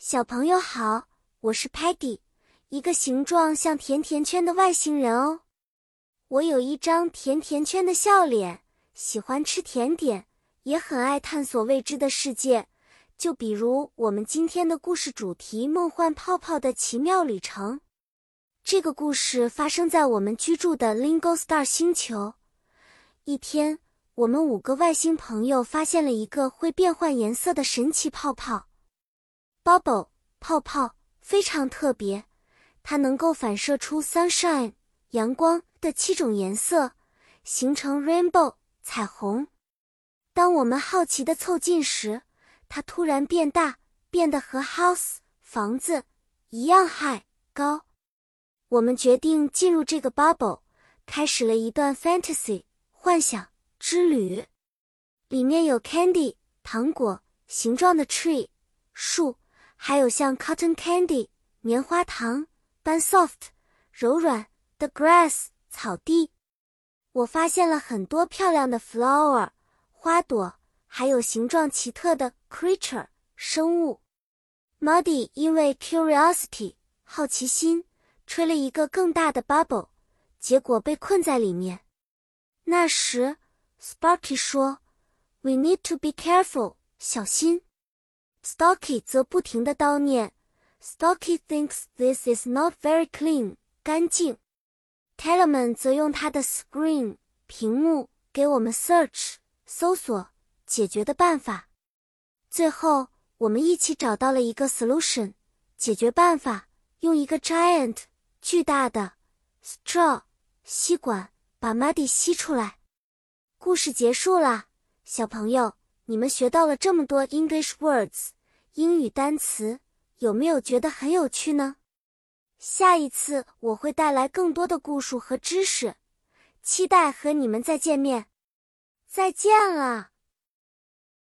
小朋友好，我是 Patty，一个形状像甜甜圈的外星人哦。我有一张甜甜圈的笑脸，喜欢吃甜点，也很爱探索未知的世界。就比如我们今天的故事主题《梦幻泡泡的奇妙旅程》。这个故事发生在我们居住的 Lingo Star 星球。一天，我们五个外星朋友发现了一个会变换颜色的神奇泡泡。Bubble 泡泡非常特别，它能够反射出 sunshine 阳光的七种颜色，形成 rainbow 彩虹。当我们好奇的凑近时，它突然变大，变得和 house 房子一样 high 高。我们决定进入这个 bubble，开始了一段 fantasy 幻想之旅。里面有 candy 糖果形状的 tree 树。还有像 cotton candy 棉花糖般 soft 柔软的 grass 草地，我发现了很多漂亮的 flower 花朵，还有形状奇特的 creature 生物。Muddy 因为 curiosity 好奇心，吹了一个更大的 bubble，结果被困在里面。那时 Sparky 说：“We need to be careful，小心。” Stocky 则不停地叨念：“Stocky thinks this is not very clean，干净。” Tellerman 则用他的 screen 屏幕给我们 search 搜索解决的办法。最后，我们一起找到了一个 solution 解决办法，用一个 giant 巨大的 straw 吸管把 Muddy 吸出来。故事结束了，小朋友，你们学到了这么多 English words。英语单词有没有觉得很有趣呢？下一次我会带来更多的故事和知识，期待和你们再见面。再见了。